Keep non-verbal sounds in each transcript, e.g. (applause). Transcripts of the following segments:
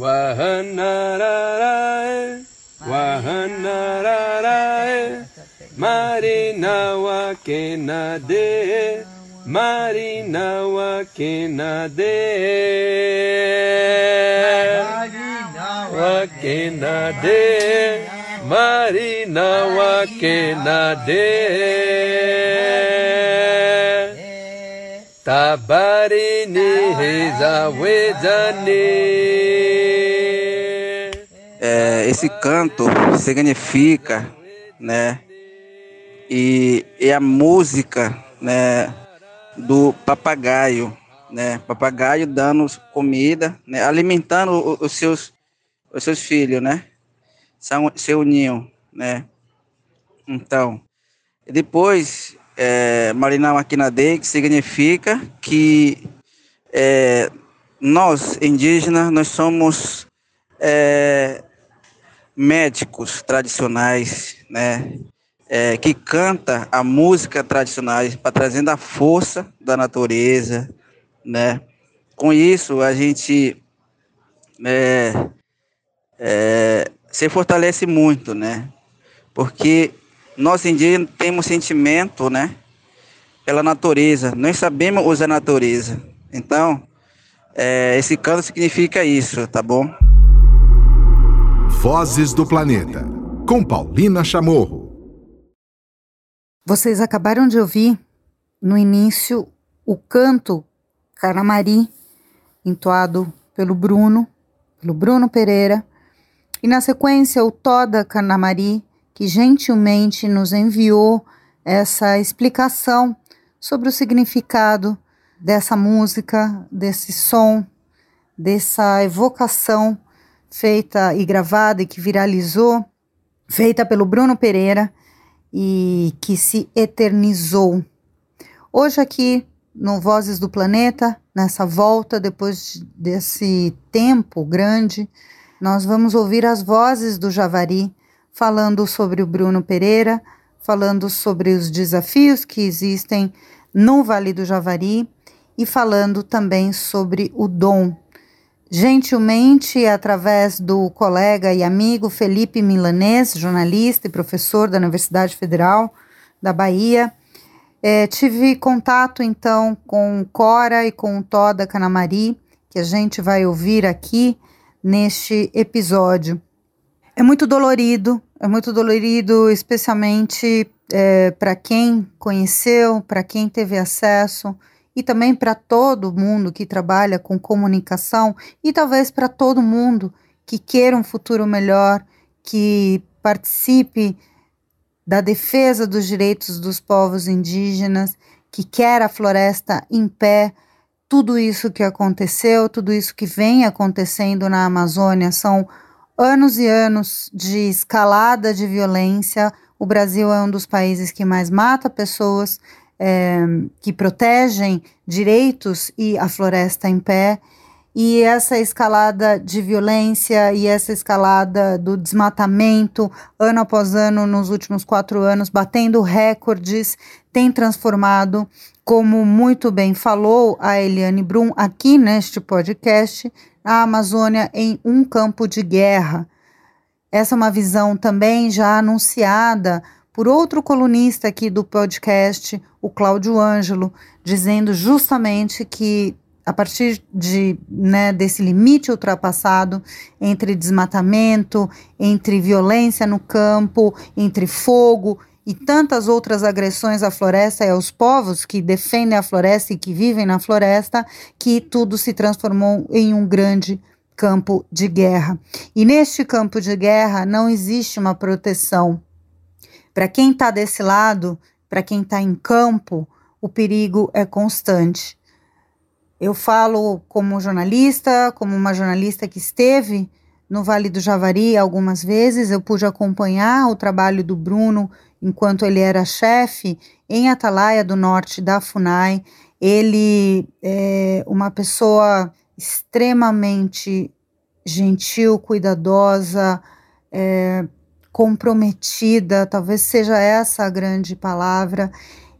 Wahanarae, Wahanarae, Marina Wakenade, Marina Wakenade, Wakenade, Marina Wakenade, Tabarini Rezawedane. É, esse canto significa, né? E, e a música, né? Do papagaio, né? Papagaio dando comida, né? Alimentando os seus, os seus filhos, né? São, seu ninho, né? Então, depois, é, Marina Maquinadei, que significa que é, nós, indígenas, nós somos é, médicos tradicionais, né? É, que canta a música tradicional para trazendo a força da natureza, né? Com isso a gente é, é, se fortalece muito, né? Porque nós indígenas temos sentimento, né? Pela natureza, nós sabemos usar a natureza. Então, é, esse canto significa isso, tá bom? Vozes do Planeta, com Paulina Chamorro. Vocês acabaram de ouvir no início o canto Caramari, entoado pelo Bruno, pelo Bruno Pereira, e na sequência o Toda Canamari, que gentilmente nos enviou essa explicação sobre o significado dessa música, desse som, dessa evocação feita e gravada e que viralizou, feita pelo Bruno Pereira e que se eternizou. Hoje aqui no Vozes do Planeta, nessa volta depois desse tempo grande, nós vamos ouvir as vozes do Javari falando sobre o Bruno Pereira, falando sobre os desafios que existem no Vale do Javari e falando também sobre o dom. Gentilmente, através do colega e amigo Felipe Milanês, jornalista e professor da Universidade Federal da Bahia, eh, tive contato então com Cora e com o Toda Canamari, que a gente vai ouvir aqui neste episódio. É muito dolorido, é muito dolorido, especialmente é, para quem conheceu, para quem teve acesso e também para todo mundo que trabalha com comunicação e talvez para todo mundo que queira um futuro melhor, que participe da defesa dos direitos dos povos indígenas, que quer a floresta em pé. Tudo isso que aconteceu, tudo isso que vem acontecendo na Amazônia são anos e anos de escalada de violência. O Brasil é um dos países que mais mata pessoas, é, que protegem direitos e a floresta em pé. E essa escalada de violência e essa escalada do desmatamento, ano após ano, nos últimos quatro anos, batendo recordes, tem transformado, como muito bem falou a Eliane Brum aqui neste podcast, a Amazônia em um campo de guerra. Essa é uma visão também já anunciada por outro colunista aqui do podcast, o Cláudio Ângelo, dizendo justamente que a partir de, né, desse limite ultrapassado entre desmatamento, entre violência no campo, entre fogo e tantas outras agressões à floresta e aos povos que defendem a floresta e que vivem na floresta, que tudo se transformou em um grande campo de guerra. E neste campo de guerra não existe uma proteção. Para quem está desse lado, para quem está em campo, o perigo é constante. Eu falo como jornalista, como uma jornalista que esteve no Vale do Javari algumas vezes, eu pude acompanhar o trabalho do Bruno enquanto ele era chefe em Atalaia do Norte da FUNAI. Ele é uma pessoa extremamente gentil, cuidadosa, é, comprometida, talvez seja essa a grande palavra.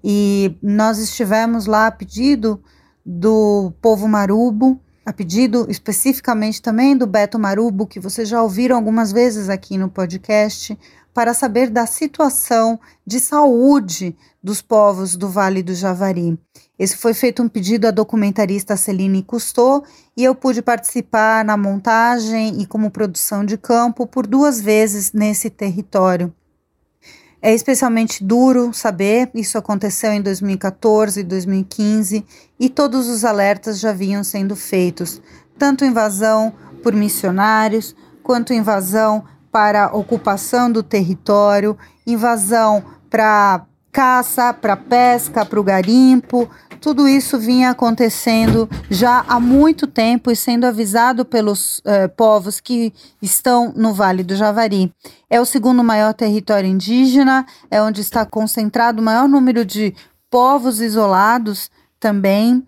E nós estivemos lá a pedido do povo marubo, a pedido especificamente também do Beto Marubo, que vocês já ouviram algumas vezes aqui no podcast, para saber da situação de saúde dos povos do Vale do Javari. Esse foi feito um pedido à documentarista Celine Cousteau e eu pude participar na montagem e como produção de campo por duas vezes nesse território. É especialmente duro saber, isso aconteceu em 2014 e 2015 e todos os alertas já vinham sendo feitos, tanto invasão por missionários, quanto invasão para ocupação do território, invasão para caça, para pesca, para o garimpo, tudo isso vinha acontecendo já há muito tempo e sendo avisado pelos eh, povos que estão no Vale do Javari. É o segundo maior território indígena, é onde está concentrado o maior número de povos isolados também.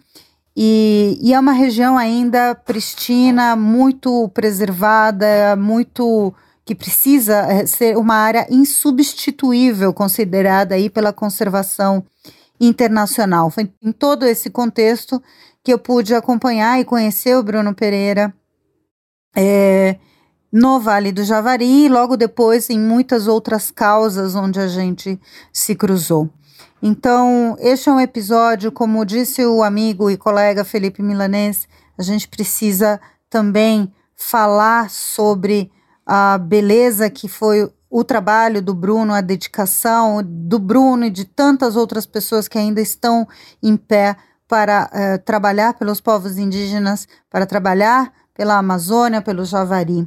E, e é uma região ainda pristina, muito preservada, muito que precisa eh, ser uma área insubstituível, considerada aí pela conservação internacional. Foi em todo esse contexto que eu pude acompanhar e conhecer o Bruno Pereira é, no Vale do Javari e logo depois em muitas outras causas onde a gente se cruzou. Então, este é um episódio, como disse o amigo e colega Felipe Milanês, a gente precisa também falar sobre a beleza que foi o trabalho do Bruno, a dedicação do Bruno e de tantas outras pessoas que ainda estão em pé para uh, trabalhar pelos povos indígenas, para trabalhar pela Amazônia, pelo Javari.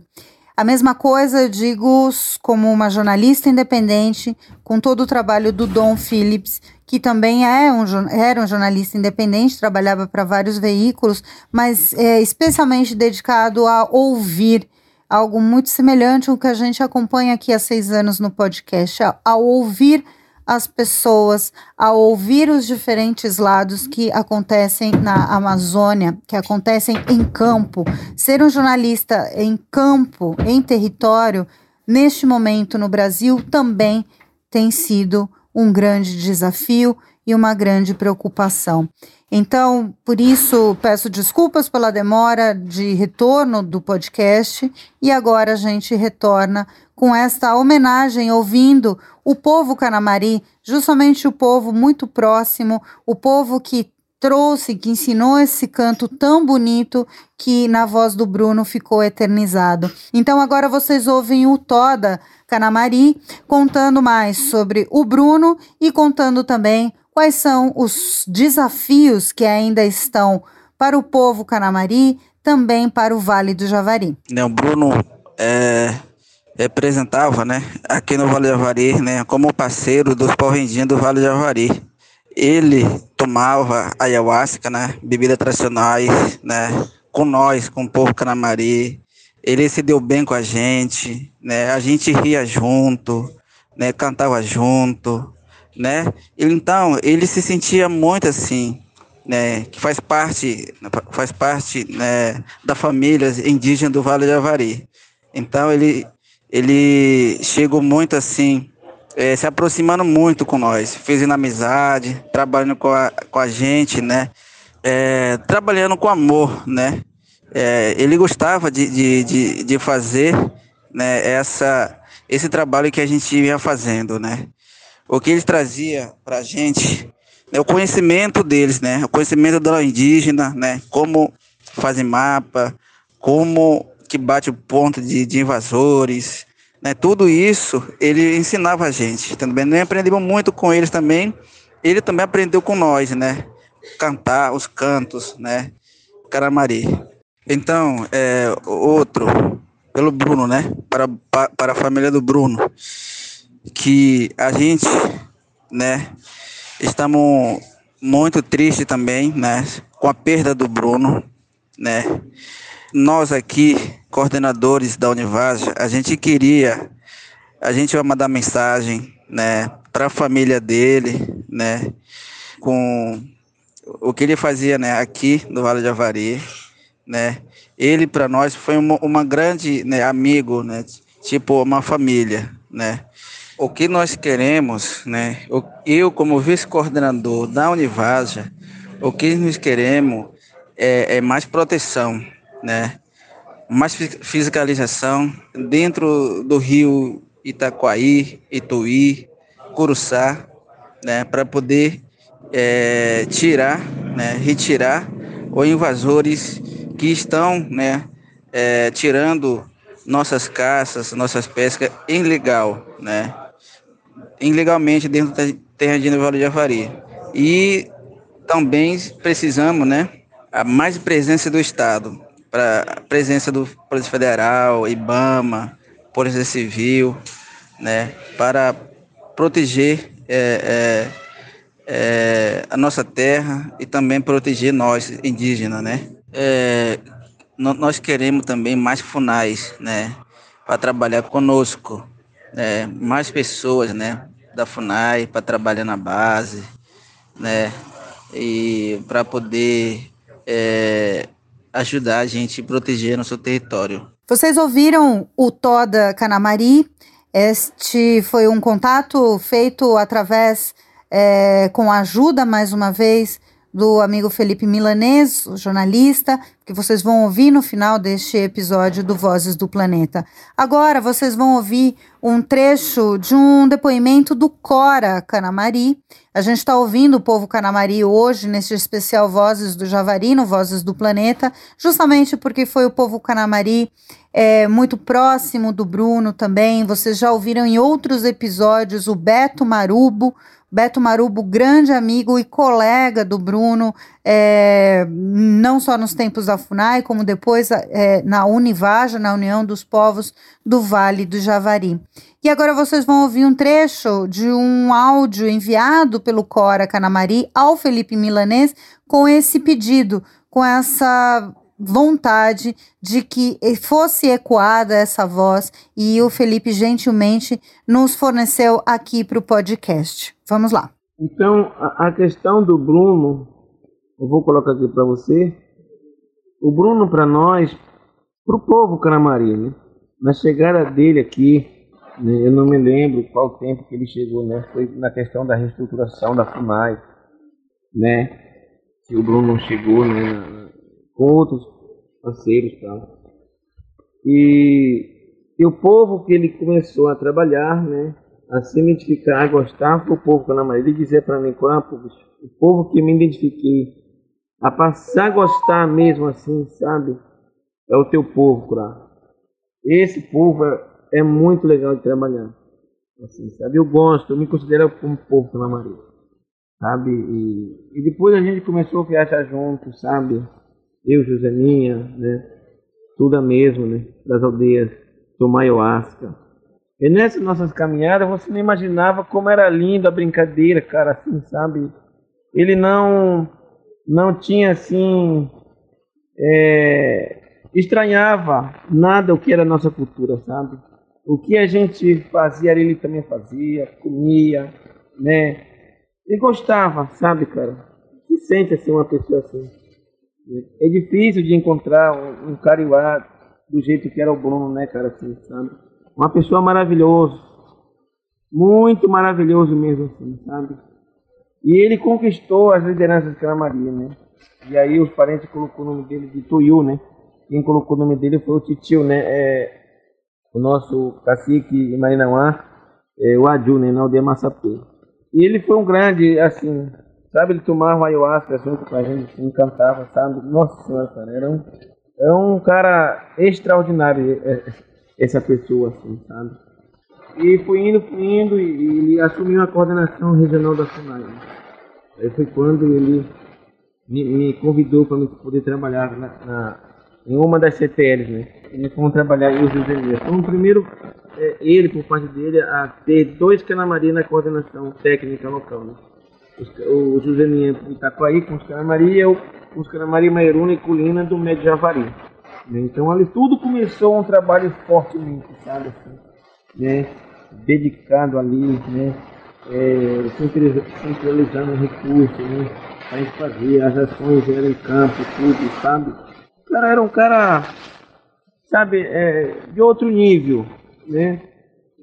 A mesma coisa eu digo como uma jornalista independente, com todo o trabalho do Dom Phillips, que também é um, era um jornalista independente, trabalhava para vários veículos, mas é especialmente dedicado a ouvir algo muito semelhante ao que a gente acompanha aqui há seis anos no podcast, ao ouvir as pessoas, ao ouvir os diferentes lados que acontecem na Amazônia, que acontecem em campo. Ser um jornalista em campo, em território, neste momento no Brasil, também tem sido um grande desafio e uma grande preocupação. Então, por isso, peço desculpas pela demora de retorno do podcast e agora a gente retorna com esta homenagem, ouvindo o povo Canamari, justamente o povo muito próximo, o povo que trouxe, que ensinou esse canto tão bonito que na voz do Bruno ficou eternizado. Então agora vocês ouvem o Toda Canamari contando mais sobre o Bruno e contando também quais são os desafios que ainda estão para o povo Canamari, também para o Vale do Javari. Né, o Bruno é, representava, né, aqui no Vale do Javari, né, como parceiro dos povos do Vale do Javari. Ele tomava ayahuasca, né, bebidas tradicionais, né, com nós, com o povo Canamari. Ele se deu bem com a gente, né, a gente ria junto, né, cantava junto, né? Então, ele se sentia muito assim, né, que faz parte, faz parte né, da família indígena do Vale de Avari. Então, ele, ele chegou muito assim, é, se aproximando muito com nós, fez amizade, trabalhando com a, com a gente, né, é, trabalhando com amor, né. É, ele gostava de, de, de, de fazer né, essa, esse trabalho que a gente vinha fazendo, né o que eles trazia para a gente, né, o conhecimento deles, né, o conhecimento da indígena, né, como fazem mapa, como que bate o ponto de, de invasores, né, tudo isso ele ensinava a gente, também. Nós aprendemos muito com eles também, ele também aprendeu com nós, né, cantar os cantos, né, Caramari. Então, é, outro, pelo Bruno, né, para, para a família do Bruno, que a gente, né, estamos muito tristes também, né, com a perda do Bruno, né. Nós aqui, coordenadores da Univaz, a gente queria, a gente vai mandar mensagem, né, para a família dele, né, com o que ele fazia, né, aqui no Vale de Avari, né. Ele para nós foi uma, uma grande, né, amigo, né, tipo uma família, né. O que nós queremos, né? Eu, como vice-coordenador da Univaja, o que nós queremos é, é mais proteção, né? Mais fiscalização dentro do rio Itaquaí, Ituí, Curuçá, né? Para poder é, tirar, né? Retirar os invasores que estão, né? É, tirando nossas caças, nossas pescas ilegal, né? Ilegalmente dentro da terra de Vale de Javari. E também precisamos, né? A mais presença do Estado, para presença do Polícia Federal, IBAMA, Polícia Civil, né? Para proteger é, é, é, a nossa terra e também proteger nós indígenas, né? É, nós queremos também mais funais, né, para trabalhar conosco, né, mais pessoas, né, da Funai para trabalhar na base, né, e para poder é, ajudar a gente a proteger nosso território. Vocês ouviram o Toda Canamari? Este foi um contato feito através, é, com a ajuda, mais uma vez, do amigo Felipe Milanês, jornalista, que vocês vão ouvir no final deste episódio do Vozes do Planeta. Agora vocês vão ouvir um trecho de um depoimento do Cora Canamari. A gente está ouvindo o povo Canamari hoje, neste especial Vozes do Javari, no Vozes do Planeta, justamente porque foi o povo Canamari é, muito próximo do Bruno também. Vocês já ouviram em outros episódios o Beto Marubo, Beto Marubo, grande amigo e colega do Bruno, é, não só nos tempos da FUNAI, como depois é, na Univaja, na União dos Povos do Vale do Javari. E agora vocês vão ouvir um trecho de um áudio enviado pelo Cora Canamari ao Felipe Milanês com esse pedido, com essa vontade de que fosse ecoada essa voz e o Felipe gentilmente nos forneceu aqui para o podcast. Vamos lá. Então, a, questão do Bruno, eu vou colocar aqui para você. O Bruno, para nós, para o povo Caramari, né? na chegada dele aqui, né? eu não me lembro qual tempo que ele chegou, né? Foi na questão da reestruturação da FUNAI, né? Que o Bruno chegou, né? Com outros parceiros e. E, o povo que ele começou a trabalhar, né? a se identificar, a gostar o povo Canamari. Ele dizer para mim, Corapo, o povo que me identifiquei, a passar a gostar mesmo assim, sabe? É o teu povo, Corapo. Esse povo é, é, muito legal de trabalhar. Assim, sabe? Eu gosto, eu me considero como povo Canamari. Sabe? E, e depois a gente começou a viajar juntos, sabe? Eu, Joseninha, né? Tudo a mesmo, né? Das aldeias do Maioasca e nessas nossas caminhadas, você não imaginava como era linda a brincadeira, cara, assim, sabe? Ele não, não tinha, assim, é, estranhava nada o que era a nossa cultura, sabe? O que a gente fazia, ele também fazia, comia, né? E gostava, sabe, cara? Se sente assim uma pessoa assim. É difícil de encontrar um, um cariuá do jeito que era o Bruno, né, cara, assim, sabe? Uma pessoa maravilhosa. Muito maravilhoso mesmo, assim, sabe? E ele conquistou as lideranças de Calamaria, né? E aí os parentes colocou o nome dele de Tuiu, né? Quem colocou o nome dele foi o Titio, né? É, o nosso cacique Marinauá, é, o Adu, né? Na aldeia Massapê. E ele foi um grande, assim, sabe? Ele tomava ayahuasca junto com a gente, assim, cantava, sabe? Nossa Senhora, cara, era um, era um cara extraordinário. É, essa pessoa, assim, sabe? E fui indo, fui indo, e ele assumiu a coordenação regional da FUNAI. Né? Aí foi quando ele me, me convidou para poder trabalhar na, na, em uma das CTLs, né? E nós fomos trabalhar em José Elias. Então, primeiro, é, ele, por parte dele, a ter dois Canamari na coordenação técnica local, né? O José Linha Itaquaí com os Canamari e os Canamari Mairuna e Colina do Médio Javari. Né? Então ali tudo começou um trabalho fortemente, sabe? Assim, né? Dedicado ali, né? É, centralizando recursos, né? A gente fazia, as ações eram em campo, tudo, sabe? O cara era um cara, sabe, é, de outro nível, né?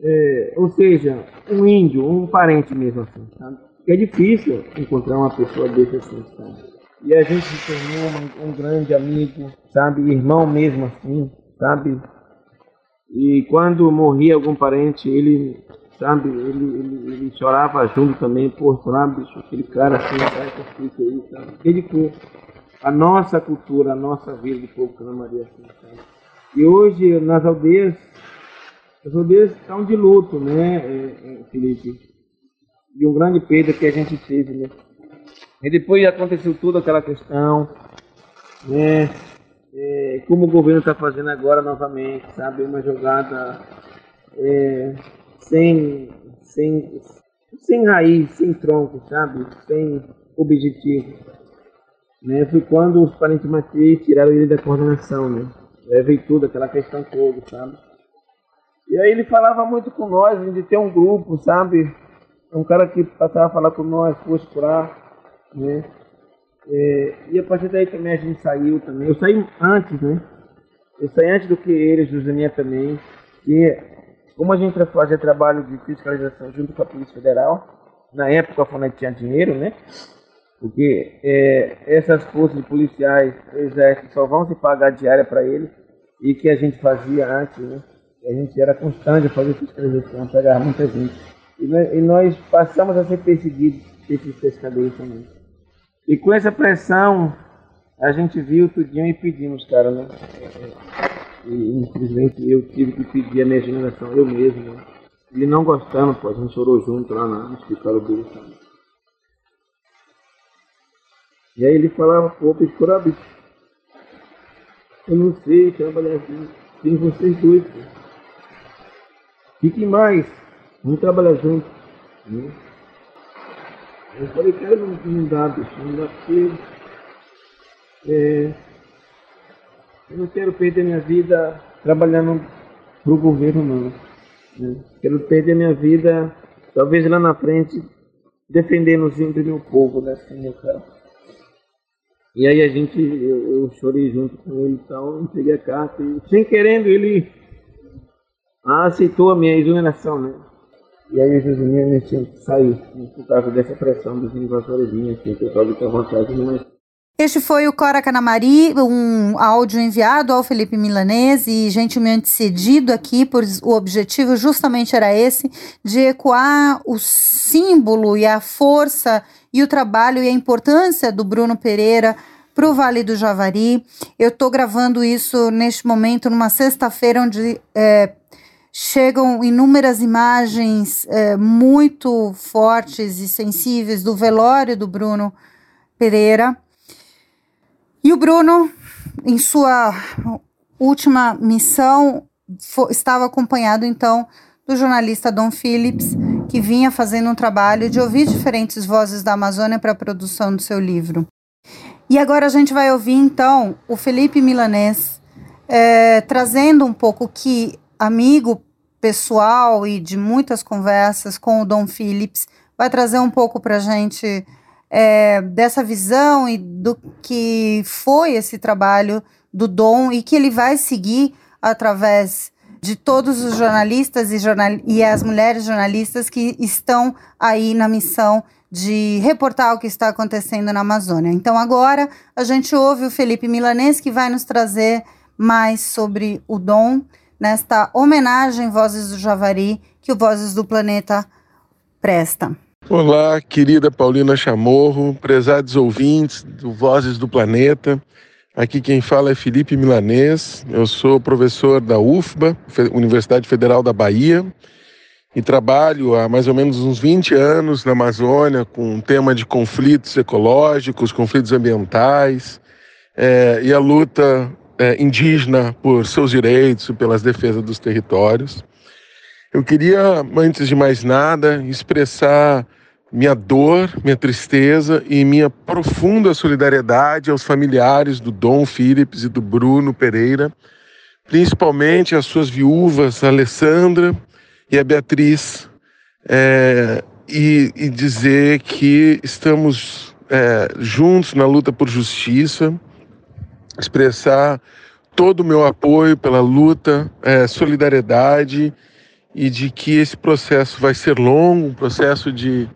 É, ou seja, um índio, um parente mesmo assim, sabe? É difícil encontrar uma pessoa desse assim, sabe? E a gente se tornou um, um grande amigo, sabe? Irmão mesmo assim, sabe? E quando morria algum parente, ele, sabe, ele, ele, ele chorava junto também, pô, sabe, bicho, aquele cara assim, que fica aí, sabe? Dedicou a nossa cultura, a nossa vida de povo Maria assim, sabe? E hoje, nas aldeias, as aldeias estão de luto, né, é, é, Felipe? De um grande perda que a gente teve, né? E depois aconteceu toda aquela questão, né? é, como o governo está fazendo agora novamente, sabe? Uma jogada é, sem, sem, sem raiz, sem tronco, sabe? Sem objetivo. Né? Foi quando os parentes Matias tiraram ele da coordenação, né? Aí veio tudo, aquela questão toda, sabe? E aí ele falava muito com nós, de ter um grupo, sabe? Um cara que passava a falar com nós, fosse por lá, né? É, e a partir daí também a gente saiu também. Eu saí antes, né? Eu saí antes do que ele, Josemia também. E como a gente fazia trabalho de fiscalização junto com a Polícia Federal, na época a FUNET tinha dinheiro, né? Porque é, essas forças policiais, exército, só vão se pagar diária para ele e que a gente fazia antes, né? A gente era constante a fazer fiscalização, pegar muita gente. E nós, passamos a ser perseguidos esses pescadores também. E com essa pressão, a gente viu tudinho e pedimos, cara, né? E infelizmente eu tive que pedir a minha generação, eu mesmo, né? Não gostando, pô, a gente chorou junto lá no dele, sabe? E aí ele falava, pô, pescorar, bicho. Eu não sei trabalhar assim, sem vocês dois, pô. Fiquem mais, vamos trabalhar junto. Né? Eu falei, cara, não, não dá, bicho, não dá porque é, eu não quero perder minha vida trabalhando pro governo, não. Né? Quero perder minha vida, talvez lá na frente, defendendo os índios e o povo, né, assim, meu cara. E aí a gente, eu, eu chorei junto com ele e tal, entreguei a carta e, sem querendo, ele aceitou a minha exoneração, né? E aí o Josimir tinha que sair por causa dessa pressão dos invasores vontade mas este foi o Cora Canamari, um áudio enviado ao Felipe Milanês e gentilmente cedido aqui, por o objetivo justamente era esse, de ecoar o símbolo e a força e o trabalho e a importância do Bruno Pereira para o Vale do Javari. Eu estou gravando isso neste momento, numa sexta-feira, onde é, chegam inúmeras imagens é, muito fortes e sensíveis do velório do Bruno Pereira. E o Bruno, em sua última missão, estava acompanhado então do jornalista Dom Phillips, que vinha fazendo um trabalho de ouvir diferentes vozes da Amazônia para a produção do seu livro. E agora a gente vai ouvir então o Felipe Milanês é, trazendo um pouco que amigo pessoal e de muitas conversas com o Dom Phillips, vai trazer um pouco para a gente é, dessa visão e do que foi esse trabalho do Dom e que ele vai seguir através de todos os jornalistas e, jornal e as mulheres jornalistas que estão aí na missão de reportar o que está acontecendo na Amazônia. Então agora a gente ouve o Felipe Milanês que vai nos trazer mais sobre o Dom nesta homenagem Vozes do Javari que o Vozes do Planeta presta. Olá, querida Paulina Chamorro, prezados ouvintes do Vozes do Planeta. Aqui quem fala é Felipe Milanês. Eu sou professor da UFBA, Universidade Federal da Bahia, e trabalho há mais ou menos uns 20 anos na Amazônia com o tema de conflitos ecológicos, conflitos ambientais é, e a luta é, indígena por seus direitos e pelas defesas dos territórios. Eu queria, antes de mais nada, expressar minha dor, minha tristeza e minha profunda solidariedade aos familiares do Dom Phillips e do Bruno Pereira, principalmente às suas viúvas, a Alessandra e a Beatriz, é, e, e, dizer que estamos é, juntos na luta por justiça expressar todo o meu apoio pela luta, é, solidariedade e de que esse processo vai ser longo, um processo de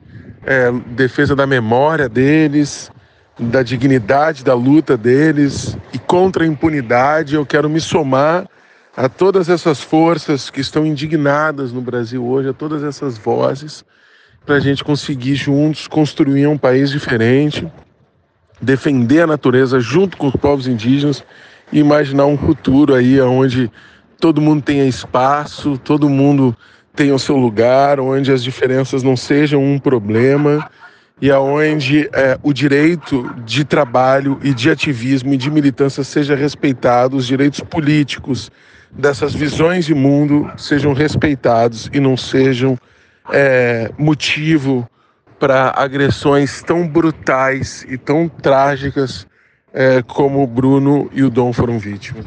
é, defesa da memória deles, da dignidade da luta deles e contra a impunidade. Eu quero me somar a todas essas forças que estão indignadas no Brasil hoje, a todas essas vozes, para a gente conseguir juntos construir um país diferente, defender a natureza junto com os povos indígenas e imaginar um futuro aí onde todo mundo tenha espaço, todo mundo tenha o seu lugar, onde as diferenças não sejam um problema e aonde é, o direito de trabalho e de ativismo e de militância seja respeitado, os direitos políticos dessas visões de mundo sejam respeitados e não sejam é, motivo para agressões tão brutais e tão trágicas é, como o Bruno e o Dom foram vítimas.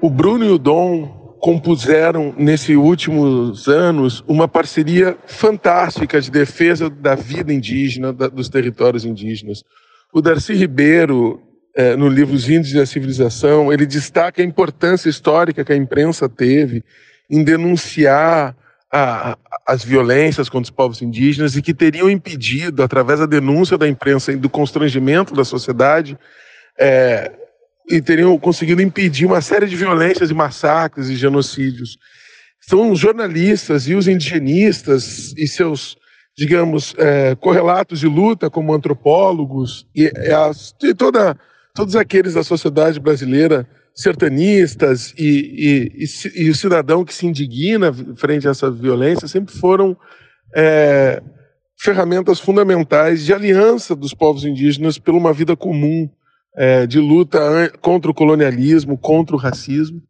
O Bruno e o Dom compuseram nesses últimos anos uma parceria fantástica de defesa da vida indígena, da, dos territórios indígenas. O Darcy Ribeiro, é, no livro Os Índios e a Civilização, ele destaca a importância histórica que a imprensa teve em denunciar a, as violências contra os povos indígenas e que teriam impedido, através da denúncia da imprensa e do constrangimento da sociedade, é, e teriam conseguido impedir uma série de violências e massacres e genocídios. São os jornalistas e os indigenistas e seus, digamos, é, correlatos de luta, como antropólogos e, e, as, e toda, todos aqueles da sociedade brasileira sertanistas e, e, e, o cidadão que se indigna frente a essa violência sempre foram é, ferramentas fundamentais de aliança dos povos indígenas por uma vida comum, é, de luta contra o colonialismo, contra o racismo.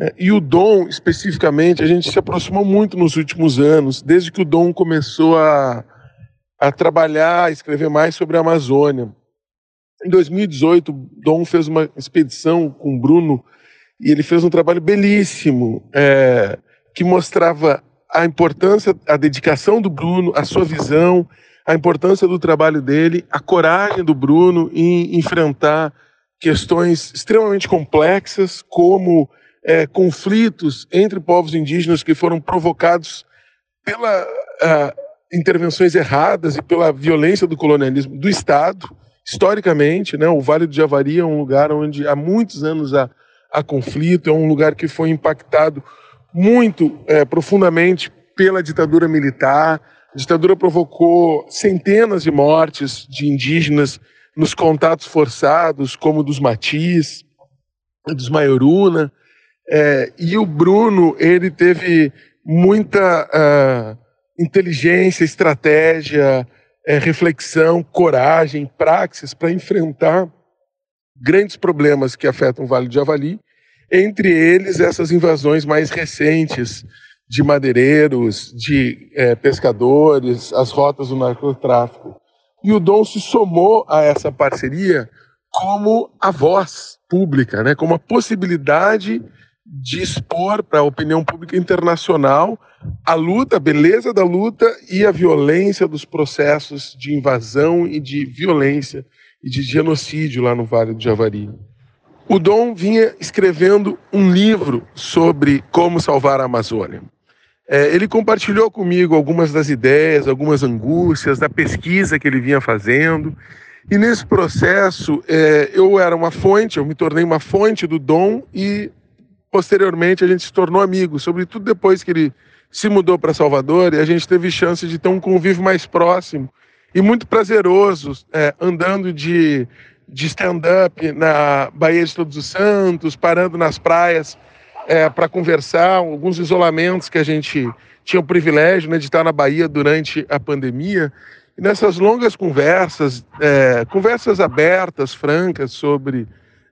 É, e o Dom, especificamente, a gente se aproximou muito nos últimos anos, desde que o Dom começou a, a trabalhar, a escrever mais sobre a Amazônia. Em 2018, Dom fez uma expedição com o Bruno e ele fez um trabalho belíssimo é, que mostrava a importância, a dedicação do Bruno, a sua visão, a importância do trabalho dele, a coragem do Bruno em enfrentar questões extremamente complexas, como é, conflitos entre povos indígenas que foram provocados pelas intervenções erradas e pela violência do colonialismo do Estado historicamente, né, o Vale do Javari é um lugar onde há muitos anos há, há conflito, é um lugar que foi impactado muito é, profundamente pela ditadura militar. A ditadura provocou centenas de mortes de indígenas nos contatos forçados, como dos Matis, dos Maioruna. É, e o Bruno, ele teve muita uh, inteligência, estratégia, é, reflexão, coragem, praxis para enfrentar grandes problemas que afetam o Vale do Javali, entre eles essas invasões mais recentes de madeireiros, de é, pescadores, as rotas do narcotráfico. E o Dom se somou a essa parceria como a voz pública, né, como a possibilidade de expor para a opinião pública internacional a luta, a beleza da luta e a violência dos processos de invasão e de violência e de genocídio lá no Vale do Javari. O Dom vinha escrevendo um livro sobre como salvar a Amazônia. É, ele compartilhou comigo algumas das ideias, algumas angústias da pesquisa que ele vinha fazendo. E nesse processo, é, eu era uma fonte, eu me tornei uma fonte do Dom e posteriormente a gente se tornou amigos, sobretudo depois que ele se mudou para Salvador e a gente teve chance de ter um convívio mais próximo e muito prazeroso, é, andando de, de stand-up na Baía de Todos os Santos, parando nas praias é, para conversar, alguns isolamentos que a gente tinha o privilégio né, de estar na Bahia durante a pandemia. E nessas longas conversas, é, conversas abertas, francas sobre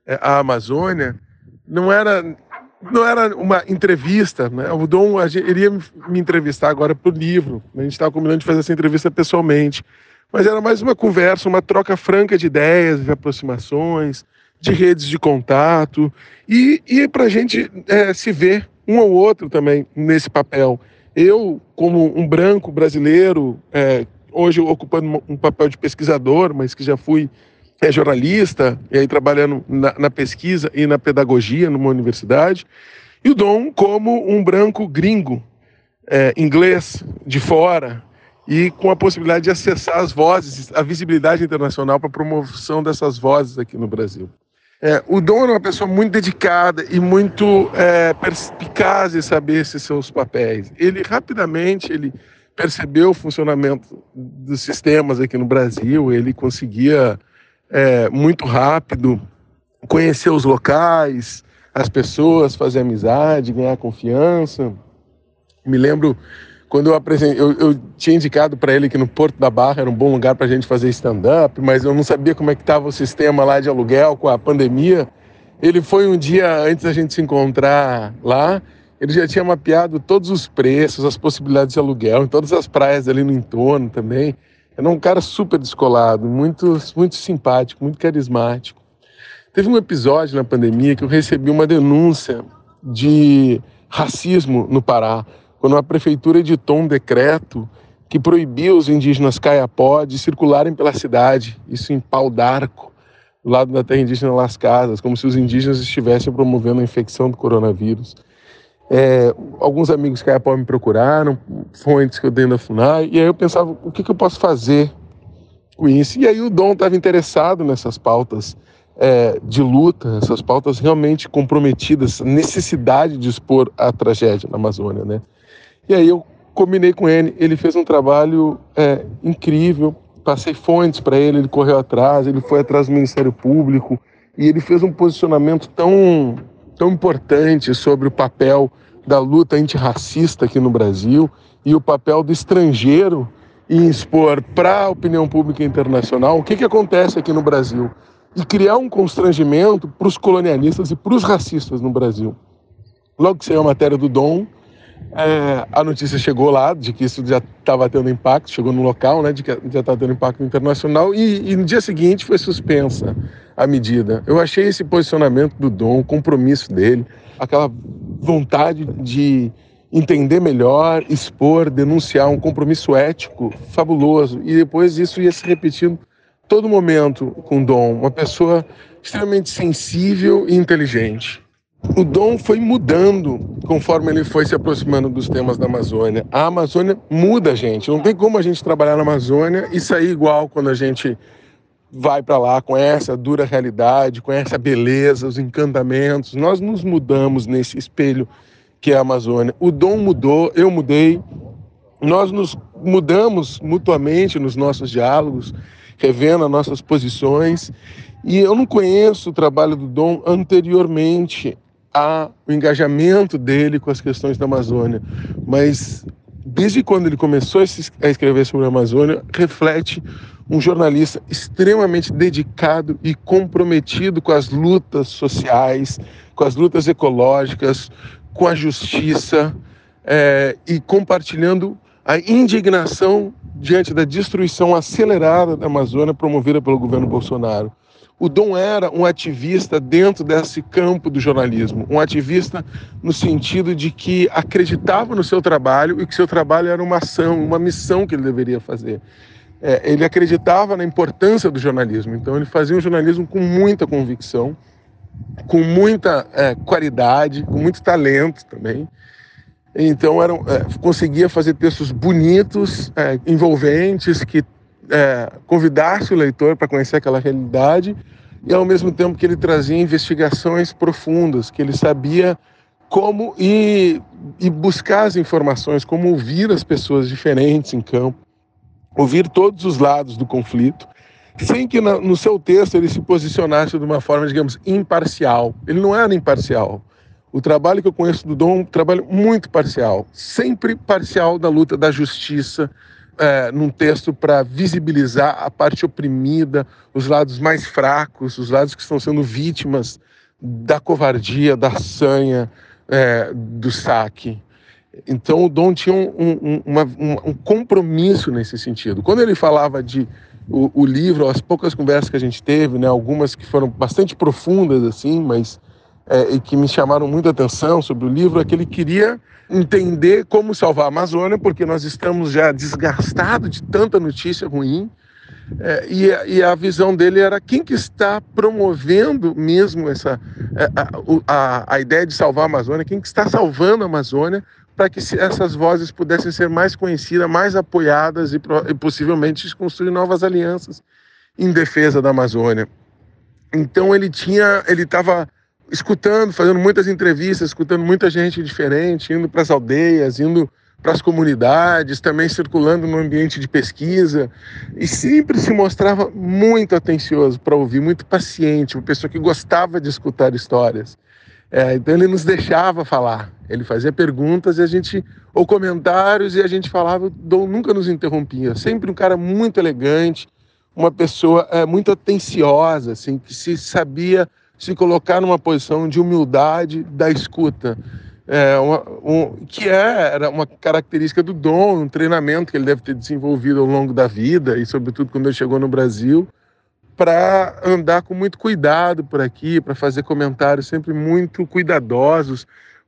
é, a Amazônia, não era não era uma entrevista, né? O Dom iria me entrevistar agora para o livro. A gente estava combinando de fazer essa entrevista pessoalmente. Mas era mais uma conversa, uma troca franca de ideias, de aproximações, de redes de contato. E, e para a gente é, se ver um ao outro também nesse papel. Eu, como um branco brasileiro, é, hoje ocupando um papel de pesquisador, mas que já fui é jornalista, e aí trabalhando na, na, pesquisa e na pedagogia numa universidade, e o Dom como um branco gringo, é, inglês, de fora, e com a possibilidade de acessar as vozes, a visibilidade internacional para a promoção dessas vozes aqui no Brasil. É, o Dom era uma pessoa muito dedicada e muito é, perspicaz em saber esses seus papéis. Ele rapidamente ele percebeu o funcionamento dos sistemas aqui no Brasil, ele conseguia é, muito rápido conhecer os locais, as pessoas, fazer amizade, ganhar confiança. Me lembro quando eu apresentei, eu, eu tinha indicado para ele que no Porto da Barra era um bom lugar para a gente fazer stand-up, mas eu não sabia como é que estava o sistema lá de aluguel com a pandemia. Ele foi um dia antes da gente se encontrar lá, ele já tinha mapeado todos os preços, as possibilidades de aluguel, em todas as praias ali no entorno também. Era um cara super descolado, muito, muito simpático, muito carismático. Teve um episódio na pandemia que eu recebi uma denúncia de racismo no Pará quando a prefeitura editou um decreto que proibia os indígenas caiapó de circularem pela cidade, isso em pau d'arco, do lado da terra indígena Las Casas, como se os indígenas estivessem promovendo a infecção do coronavírus. É, alguns amigos caiapó me procuraram, fontes que eu dei na FUNAI, e aí eu pensava, o que, que eu posso fazer com isso? E aí o Dom estava interessado nessas pautas é, de luta, essas pautas realmente comprometidas, necessidade de expor a tragédia na Amazônia, né? E aí eu combinei com ele, ele fez um trabalho é, incrível, passei fontes para ele, ele correu atrás, ele foi atrás do Ministério Público e ele fez um posicionamento tão, tão importante sobre o papel da luta antirracista aqui no Brasil e o papel do estrangeiro em expor para a opinião pública internacional o que, que acontece aqui no Brasil e criar um constrangimento para os colonialistas e para os racistas no Brasil. Logo que saiu a matéria do Dom, é, a notícia chegou lá de que isso já estava tendo impacto, chegou no local, né, de que já estava tendo impacto internacional e, e, no dia seguinte foi suspensa a medida. Eu achei esse posicionamento do Dom, o compromisso dele, aquela vontade de entender melhor, expor, denunciar, um compromisso ético fabuloso e depois isso ia se repetindo todo momento com o Dom, uma pessoa extremamente sensível e inteligente o dom foi mudando conforme ele foi se aproximando dos temas da Amazônia. A Amazônia muda gente. Não tem como a gente trabalhar na Amazônia e sair igual quando a gente vai para lá, conhece a dura realidade, conhece a beleza, os encantamentos. Nós nos mudamos nesse espelho que é a Amazônia. O dom mudou, eu mudei. Nós nos mudamos mutuamente nos nossos diálogos, revendo as nossas posições. E eu não conheço o trabalho do Dom anteriormente a o engajamento dele com as questões da Amazônia, mas desde quando ele começou a escrever sobre a Amazônia, reflete um jornalista extremamente dedicado e comprometido com as lutas sociais, com as lutas ecológicas, com a justiça é, e compartilhando a indignação diante da destruição acelerada da Amazônia promovida pelo governo Bolsonaro. O Dom era um ativista dentro desse campo do jornalismo, um ativista no sentido de que acreditava no seu trabalho e que seu trabalho era uma ação, uma missão que ele deveria fazer. É, ele acreditava na importância do jornalismo, então ele fazia um jornalismo com muita convicção, com muita é, qualidade, com muito talento também. Então era, é, conseguia fazer textos bonitos, é, envolventes, que é, convidasse o leitor para conhecer aquela realidade e ao mesmo tempo que ele trazia investigações profundas, que ele sabia como ir, buscar as informações, como ouvir as pessoas diferentes em campo, ouvir todos os lados do conflito, sem que no seu texto ele se posicionasse de uma forma, digamos, imparcial. Ele não era imparcial. O trabalho que eu conheço do Dom um trabalho muito parcial, sempre parcial da luta da justiça, é, num texto para visibilizar a parte oprimida, os lados mais fracos, os lados que estão sendo vítimas da covardia, da sanha, é, do saque. Então o Dom tinha um, um, uma, um, compromisso nesse sentido. Quando ele falava de o, o, livro, as poucas conversas que a gente teve, né, algumas que foram bastante profundas assim, mas é, e que me chamaram muita atenção sobre o livro, é que ele queria entender como salvar a Amazônia, porque nós estamos já desgastados de tanta notícia ruim. É, e, e, a visão dele era quem que está promovendo mesmo essa é, a, a, a, ideia de salvar a Amazônia, quem que está salvando a Amazônia para que essas vozes pudessem ser mais conhecidas, mais apoiadas e, e possivelmente construir novas alianças em defesa da Amazônia. Então ele tinha, ele estava escutando, fazendo muitas entrevistas, escutando muita gente diferente, indo para as aldeias, indo para as comunidades, também circulando no ambiente de pesquisa. E sempre se mostrava muito atencioso para ouvir, muito paciente, uma pessoa que gostava de escutar histórias. É, então ele nos deixava falar, ele fazia perguntas e a gente ou comentários e a gente falava, Dom nunca nos interrompia, sempre um cara muito elegante, uma pessoa é, muito atenciosa, assim, que se sabia se colocar numa posição de humildade da escuta é, uma, um, que é, era uma característica do Dom, um treinamento que ele deve ter desenvolvido ao longo da vida e, sobretudo, quando ele chegou no Brasil, para andar com muito cuidado por aqui, para fazer comentários sempre muito cuidadosos,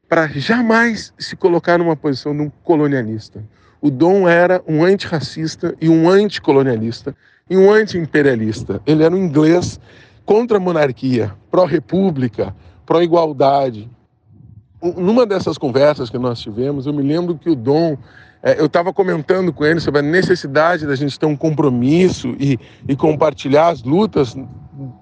para jamais se colocar numa posição de um colonialista. O Dom era um antirracista e um anticolonialista e um anti-imperialista. Ele era um inglês contra a monarquia, pró-república, pró-igualdade, numa dessas conversas que nós tivemos, eu me lembro que o Dom, é, eu estava comentando com ele sobre a necessidade da gente ter um compromisso e, e compartilhar as lutas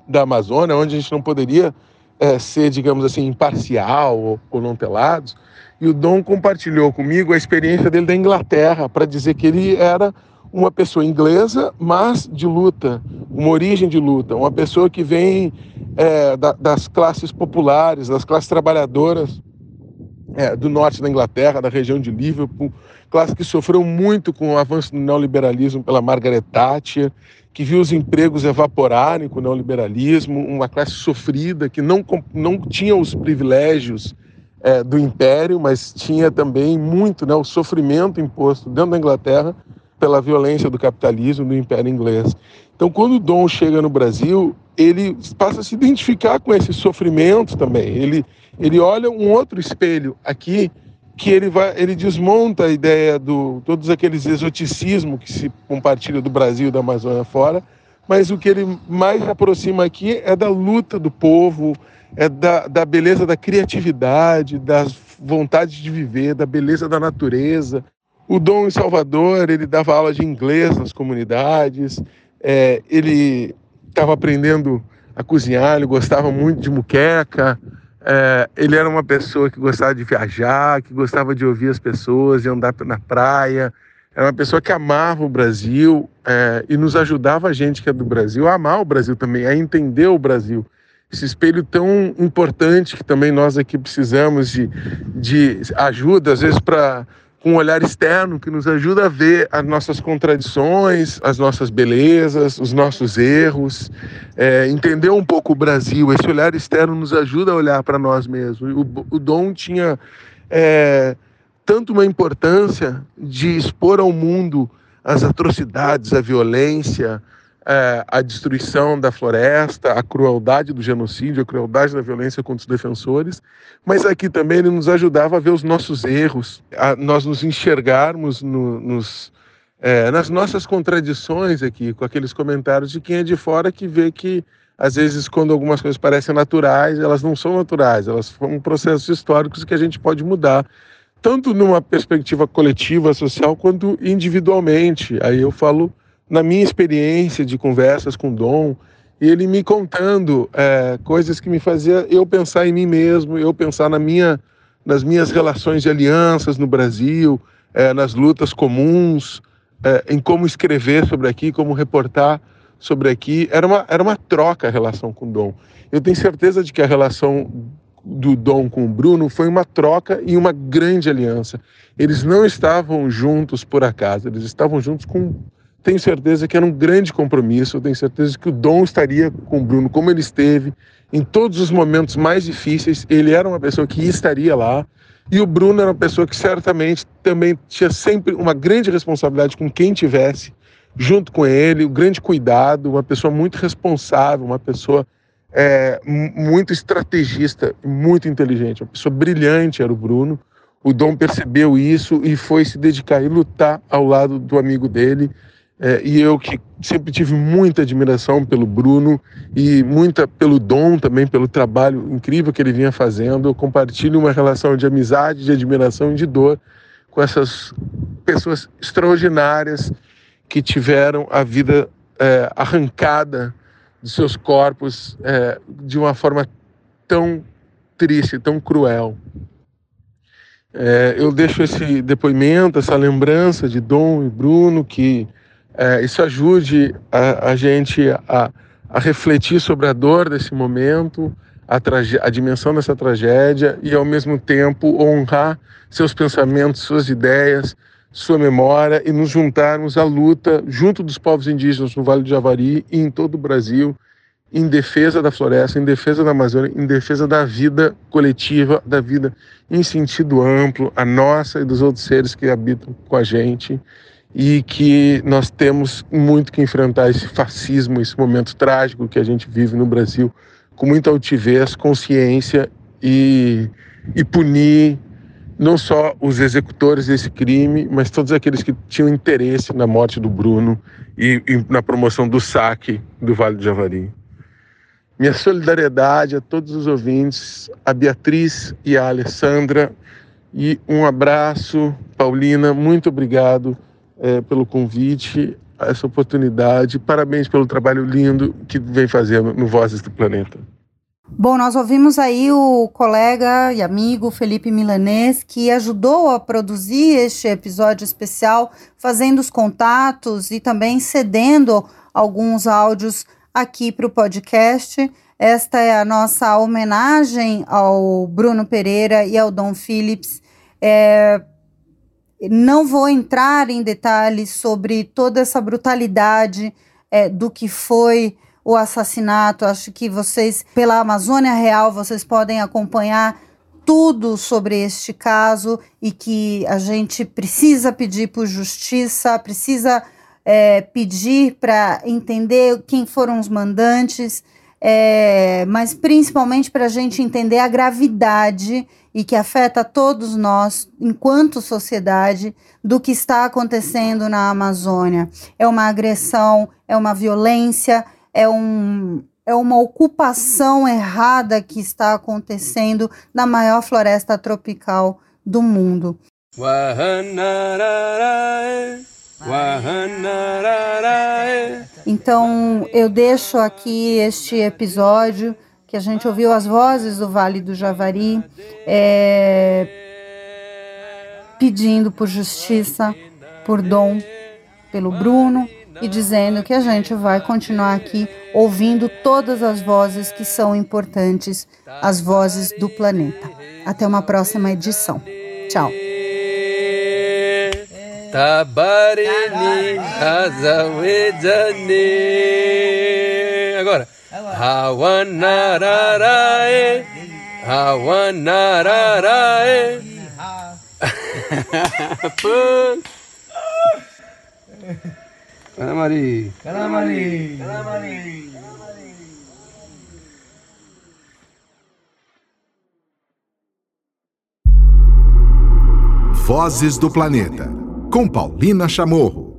da Amazônia, onde a gente não poderia é, ser, digamos assim, imparcial ou, ou não pelados. E o Dom compartilhou comigo a experiência dele da Inglaterra, para dizer que ele era uma pessoa inglesa, mas de luta, uma origem de luta, uma pessoa que vem é, da, das classes populares, das classes trabalhadoras é, do norte da Inglaterra, da região de Liverpool, classe que sofreu muito com o avanço do neoliberalismo pela Margaret Thatcher, que viu os empregos evaporarem com o neoliberalismo, uma classe sofrida que não, não tinha os privilégios é, do império, mas tinha também muito né, o sofrimento imposto dentro da Inglaterra pela violência do capitalismo do império inglês. Então, quando o Dom chega no Brasil, ele passa a se identificar com esse sofrimento também. Ele ele olha um outro espelho aqui que ele vai, ele desmonta a ideia do todos aqueles exoticismos que se compartilha do Brasil da Amazônia fora, mas o que ele mais aproxima aqui é da luta do povo, é da, da beleza da criatividade, das vontades de viver, da beleza da natureza. O Dom em Salvador, ele dava aula de inglês nas comunidades, é, ele estava aprendendo a cozinhar, ele gostava muito de muqueca, é, ele era uma pessoa que gostava de viajar, que gostava de ouvir as pessoas, de andar na praia. Era uma pessoa que amava o Brasil é, e nos ajudava a gente que é do Brasil a amar o Brasil também, a entender o Brasil. Esse espelho tão importante que também nós aqui precisamos de, de ajuda, às vezes, para com um olhar externo que nos ajuda a ver as nossas contradições, as nossas belezas, os nossos erros, é, entender um pouco o Brasil. Esse olhar externo nos ajuda a olhar para nós mesmos. O, o Dom tinha é, tanto uma importância de expor ao mundo as atrocidades, a violência, é, a destruição da floresta, a crueldade do genocídio, a crueldade da violência contra os defensores, mas aqui também ele nos ajudava a ver os nossos erros, a nós nos enxergarmos no, nos, é, nas nossas contradições aqui, com aqueles comentários de quem é de fora que vê que, às vezes, quando algumas coisas parecem naturais, elas não são naturais, elas são processos históricos que a gente pode mudar tanto numa perspectiva coletiva, social, quanto individualmente. Aí eu falo na minha experiência de conversas com Dom, ele me contando é, coisas que me fazia eu pensar em mim mesmo, eu pensar na minha, nas minhas relações de alianças no Brasil, é, nas lutas comuns, é, em como escrever sobre aqui, como reportar sobre aqui. Era uma, era uma troca a relação com o Dom. Eu tenho certeza de que a relação do Dom com o Bruno foi uma troca e uma grande aliança. Eles não estavam juntos por acaso, eles estavam juntos com tenho certeza que era um grande compromisso. Eu tenho certeza que o Dom estaria com o Bruno como ele esteve em todos os momentos mais difíceis. Ele era uma pessoa que estaria lá. E o Bruno era uma pessoa que certamente também tinha sempre uma grande responsabilidade com quem tivesse junto com ele, um grande cuidado, uma pessoa muito responsável, uma pessoa é, muito estrategista, muito inteligente, uma pessoa brilhante era o Bruno. O Dom percebeu isso e foi se dedicar e lutar ao lado do amigo dele é, e eu que sempre tive muita admiração pelo Bruno e muita pelo Dom também, pelo trabalho incrível que ele vinha fazendo, eu compartilho uma relação de amizade, de admiração e de dor com essas pessoas extraordinárias que tiveram a vida é, arrancada de seus corpos é, de uma forma tão triste, tão cruel. É, eu deixo esse depoimento, essa lembrança de Dom e Bruno, que é, isso ajude a, a gente a, a, refletir sobre a dor desse momento, a, a dimensão dessa tragédia e, ao mesmo tempo, honrar seus pensamentos, suas ideias, sua memória e nos juntarmos à luta junto dos povos indígenas no Vale do Javari e em todo o Brasil em defesa da floresta, em defesa da Amazônia, em defesa da vida coletiva, da vida em sentido amplo, a nossa e dos outros seres que habitam com a gente e que nós temos muito que enfrentar esse fascismo, esse momento trágico que a gente vive no Brasil com muita altivez, consciência e, e punir não só os executores desse crime, mas todos aqueles que tinham interesse na morte do Bruno e, e na promoção do saque do Vale do Javari. Minha solidariedade a todos os ouvintes, a Beatriz e a Alessandra, e um abraço, Paulina, muito obrigado é, pelo convite, essa oportunidade. Parabéns pelo trabalho lindo que vem fazendo no Vozes do Planeta. Bom, nós ouvimos aí o colega e amigo Felipe Milanês, que ajudou a produzir este episódio especial, fazendo os contatos e também cedendo alguns áudios aqui para o podcast. Esta é a nossa homenagem ao Bruno Pereira e ao Dom Phillips. É, não vou entrar em detalhes sobre toda essa brutalidade é, do que foi o assassinato. Acho que vocês, pela Amazônia Real, vocês podem acompanhar tudo sobre este caso e que a gente precisa pedir por justiça, precisa é, pedir para entender quem foram os mandantes, é, mas principalmente para a gente entender a gravidade e que afeta todos nós, enquanto sociedade, do que está acontecendo na Amazônia. É uma agressão, é uma violência, é, um, é uma ocupação errada que está acontecendo na maior floresta tropical do mundo. Então eu deixo aqui este episódio que a gente ouviu as vozes do Vale do Javari é, pedindo por justiça, por dom, pelo Bruno e dizendo que a gente vai continuar aqui ouvindo todas as vozes que são importantes, as vozes do planeta. Até uma próxima edição. Tchau. Agora. Hawanararae. Hawanararae. (laughs) Calamari. Calamari. Calamari. Vozes do Planeta com Paulina Chamorro.